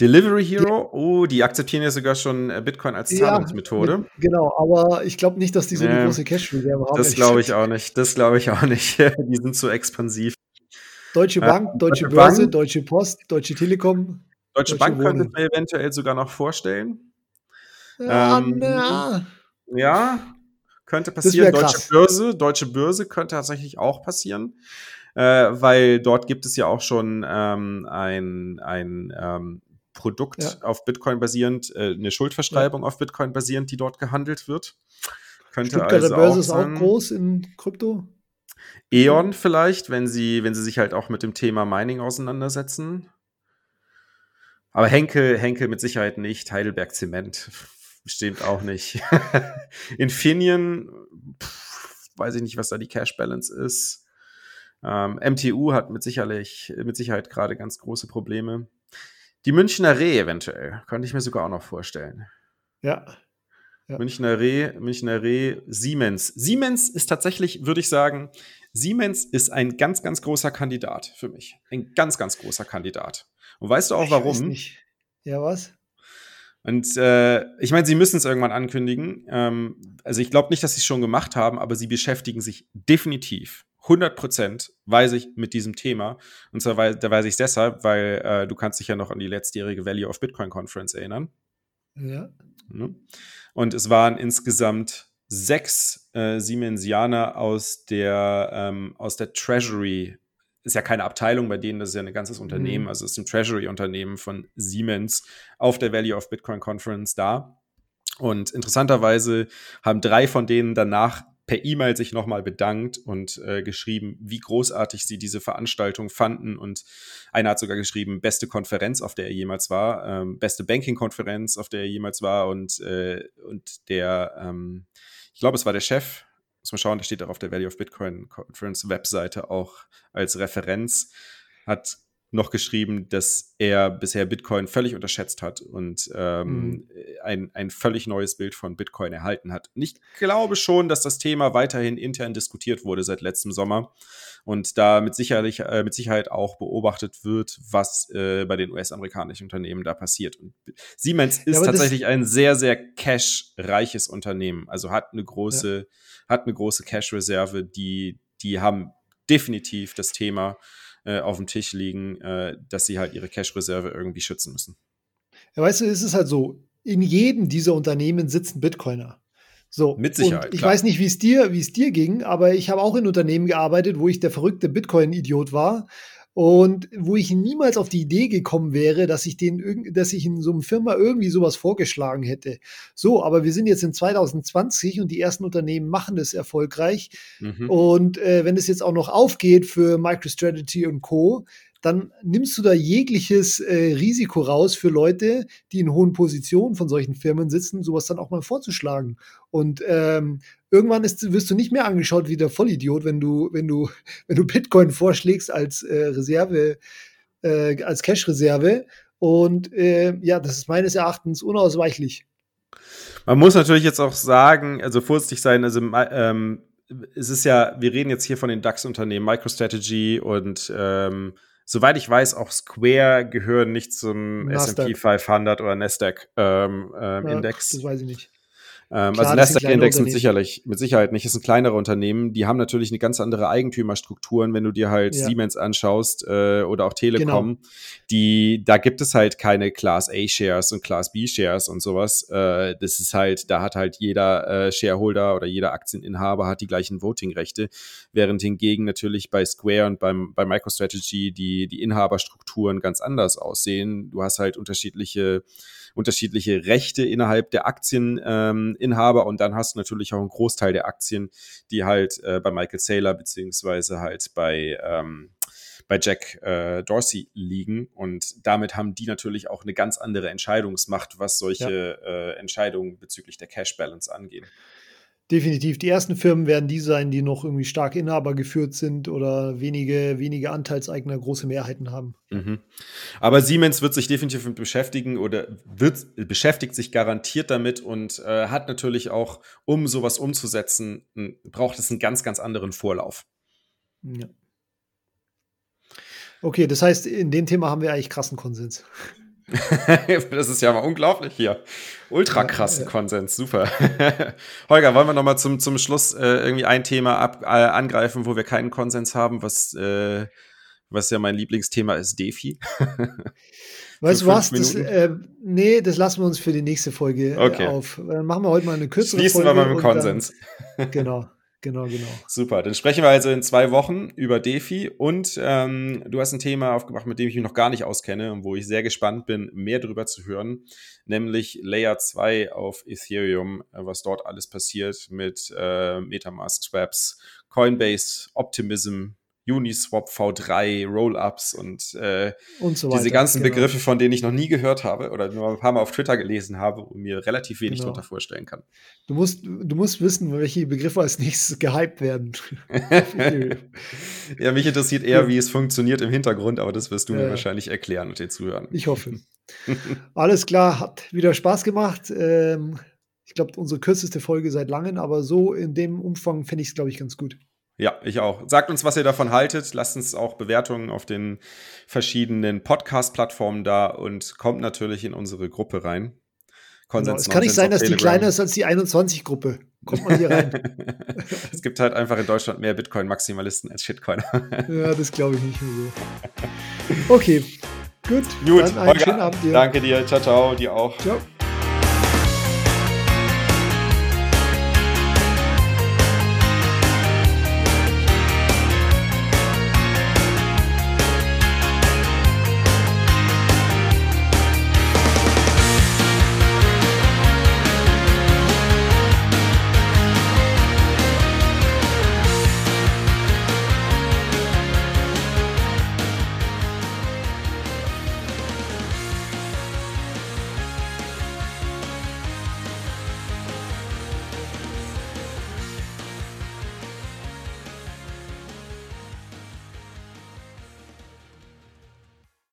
Delivery Hero, oh, die akzeptieren ja sogar schon äh, Bitcoin als Zahlungsmethode. Ja, genau, aber ich glaube nicht, dass die so eine große Cash-Reserve haben. Das glaube ich auch nicht. Das glaube ich auch nicht. die sind zu expansiv. Deutsche Bank, äh, Deutsche, Deutsche Börse, Bank, Deutsche Post, Deutsche Telekom. Deutsche, Deutsche Bank könnte ich mir eventuell sogar noch vorstellen. Ja, ähm, na. ja könnte passieren. Deutsche Börse, Deutsche Börse könnte tatsächlich auch passieren äh, weil dort gibt es ja auch schon ähm, ein, ein ähm, Produkt ja. auf Bitcoin basierend, äh, eine Schuldverschreibung ja. auf Bitcoin basierend, die dort gehandelt wird. Könnte Stuttgarter also Börse auch ist auch groß in Krypto. E.ON vielleicht, wenn sie, wenn sie sich halt auch mit dem Thema Mining auseinandersetzen. Aber Henkel, Henkel mit Sicherheit nicht. Heidelberg Zement bestimmt auch nicht. Infineon, pff, weiß ich nicht, was da die Cash Balance ist. Ähm, MTU hat mit, sicherlich, mit Sicherheit gerade ganz große Probleme. Die Münchner Reh eventuell, könnte ich mir sogar auch noch vorstellen. Ja. ja. Münchner Reh, Münchner Reh, Siemens. Siemens ist tatsächlich, würde ich sagen, Siemens ist ein ganz, ganz großer Kandidat für mich. Ein ganz, ganz großer Kandidat. Und weißt du auch warum? Ich weiß nicht. Ja, was? Und äh, ich meine, sie müssen es irgendwann ankündigen. Ähm, also ich glaube nicht, dass sie es schon gemacht haben, aber sie beschäftigen sich definitiv 100 Prozent weiß ich mit diesem Thema. Und zwar weil, da weiß ich es deshalb, weil äh, du kannst dich ja noch an die letztjährige Value of Bitcoin Conference erinnern. Ja. Ne? Und es waren insgesamt sechs äh, Siemensianer aus der, ähm, aus der Treasury. Ist ja keine Abteilung bei denen, das ist ja ein ganzes Unternehmen, mhm. also es ist ein Treasury-Unternehmen von Siemens auf der Value of Bitcoin Conference da. Und interessanterweise haben drei von denen danach per E-Mail sich nochmal bedankt und äh, geschrieben, wie großartig sie diese Veranstaltung fanden. Und einer hat sogar geschrieben, beste Konferenz, auf der er jemals war, ähm, beste Banking-Konferenz, auf der er jemals war. Und, äh, und der, ähm, ich glaube, es war der Chef, muss man schauen, da steht auch auf der Value of Bitcoin Conference Webseite auch als Referenz, hat noch geschrieben, dass er bisher Bitcoin völlig unterschätzt hat und ähm, mhm. ein, ein völlig neues Bild von Bitcoin erhalten hat. Und ich glaube schon, dass das Thema weiterhin intern diskutiert wurde seit letztem Sommer und da mit, sicherlich, äh, mit Sicherheit auch beobachtet wird, was äh, bei den US-amerikanischen Unternehmen da passiert. Und Siemens ist ja, tatsächlich ein sehr, sehr cash-reiches Unternehmen, also hat eine große, ja. hat eine große Cash-Reserve, die, die haben definitiv das Thema äh, auf dem Tisch liegen, äh, dass sie halt ihre Cash-Reserve irgendwie schützen müssen. Ja, weißt du, es ist halt so, in jedem dieser Unternehmen sitzen Bitcoiner. So, Mit Sicherheit. Ich klar. weiß nicht, wie es dir, wie es dir ging, aber ich habe auch in Unternehmen gearbeitet, wo ich der verrückte Bitcoin-Idiot war und wo ich niemals auf die Idee gekommen wäre, dass ich den, dass ich in so einer Firma irgendwie sowas vorgeschlagen hätte. So, aber wir sind jetzt in 2020 und die ersten Unternehmen machen das erfolgreich. Mhm. Und äh, wenn es jetzt auch noch aufgeht für MicroStrategy und Co., dann nimmst du da jegliches äh, Risiko raus für Leute, die in hohen Positionen von solchen Firmen sitzen, sowas dann auch mal vorzuschlagen. Und ähm, irgendwann ist, wirst du nicht mehr angeschaut wie der Vollidiot, wenn du, wenn du, wenn du Bitcoin vorschlägst als äh, Reserve, äh, als Cash-Reserve. Und äh, ja, das ist meines Erachtens unausweichlich. Man muss natürlich jetzt auch sagen, also vorsichtig sein, also ähm, es ist ja, wir reden jetzt hier von den DAX-Unternehmen, MicroStrategy und ähm, soweit ich weiß, auch Square gehören nicht zum S&P 500 oder Nasdaq ähm, ähm, ja, Index. Das weiß ich nicht. Ähm, Klar, also Nasdaq-Index mit, sicherlich, mit Sicherheit nicht. Das sind kleinere Unternehmen. Die haben natürlich eine ganz andere Eigentümerstrukturen, wenn du dir halt ja. Siemens anschaust äh, oder auch Telekom. Genau. Die, da gibt es halt keine Class A-Shares und Class B-Shares und sowas. Äh, das ist halt, da hat halt jeder äh, Shareholder oder jeder Aktieninhaber hat die gleichen Voting-Rechte. Während hingegen natürlich bei Square und beim, bei MicroStrategy die, die Inhaberstrukturen ganz anders aussehen. Du hast halt unterschiedliche unterschiedliche Rechte innerhalb der Aktieninhaber ähm, und dann hast du natürlich auch einen Großteil der Aktien, die halt äh, bei Michael Saylor beziehungsweise halt bei ähm, bei Jack äh, Dorsey liegen. Und damit haben die natürlich auch eine ganz andere Entscheidungsmacht, was solche ja. äh, Entscheidungen bezüglich der Cash Balance angeht. Definitiv. Die ersten Firmen werden die sein, die noch irgendwie stark Inhaber geführt sind oder wenige, wenige Anteilseigner große Mehrheiten haben. Mhm. Aber Siemens wird sich definitiv damit beschäftigen oder wird, beschäftigt sich garantiert damit und äh, hat natürlich auch, um sowas umzusetzen, braucht es einen ganz, ganz anderen Vorlauf. Ja. Okay, das heißt, in dem Thema haben wir eigentlich krassen Konsens. das ist ja mal unglaublich hier. Ultra krassen ja, ja. Konsens, super. Holger, wollen wir noch mal zum, zum Schluss äh, irgendwie ein Thema ab, äh, angreifen, wo wir keinen Konsens haben, was, äh, was ja mein Lieblingsthema ist, Defi. weißt du was? Das, äh, nee, das lassen wir uns für die nächste Folge okay. auf. Dann machen wir heute mal eine kürzere Schließen Folge. Schließen wir mal mit Konsens. Dann, genau. Genau, genau. Super, dann sprechen wir also in zwei Wochen über DeFi und ähm, du hast ein Thema aufgemacht, mit dem ich mich noch gar nicht auskenne und wo ich sehr gespannt bin, mehr darüber zu hören, nämlich Layer 2 auf Ethereum, was dort alles passiert mit äh, Metamask Swaps, Coinbase, Optimism, Uniswap V3, Rollups und, äh, und so weiter, diese ganzen genau. Begriffe, von denen ich noch nie gehört habe oder nur ein paar Mal auf Twitter gelesen habe und mir relativ wenig genau. darunter vorstellen kann. Du musst, du musst wissen, welche Begriffe als nächstes gehypt werden. ja, mich interessiert eher, wie es funktioniert im Hintergrund, aber das wirst du ja. mir wahrscheinlich erklären und den Zuhören. Ich hoffe. Alles klar, hat wieder Spaß gemacht. Ähm, ich glaube, unsere kürzeste Folge seit langem, aber so in dem Umfang fände ich es, glaube ich, ganz gut. Ja, ich auch. Sagt uns, was ihr davon haltet. Lasst uns auch Bewertungen auf den verschiedenen Podcast-Plattformen da und kommt natürlich in unsere Gruppe rein. Konsens genau. Es kann nicht sein, dass Telegram. die kleiner ist als die 21-Gruppe. Kommt man hier rein. es gibt halt einfach in Deutschland mehr Bitcoin-Maximalisten als Shitcoiner. ja, das glaube ich nicht mehr so. Okay, gut. Gut, dann einen Holger, schönen Abend dir. Danke dir. Ciao, ciao. Dir auch. Ciao.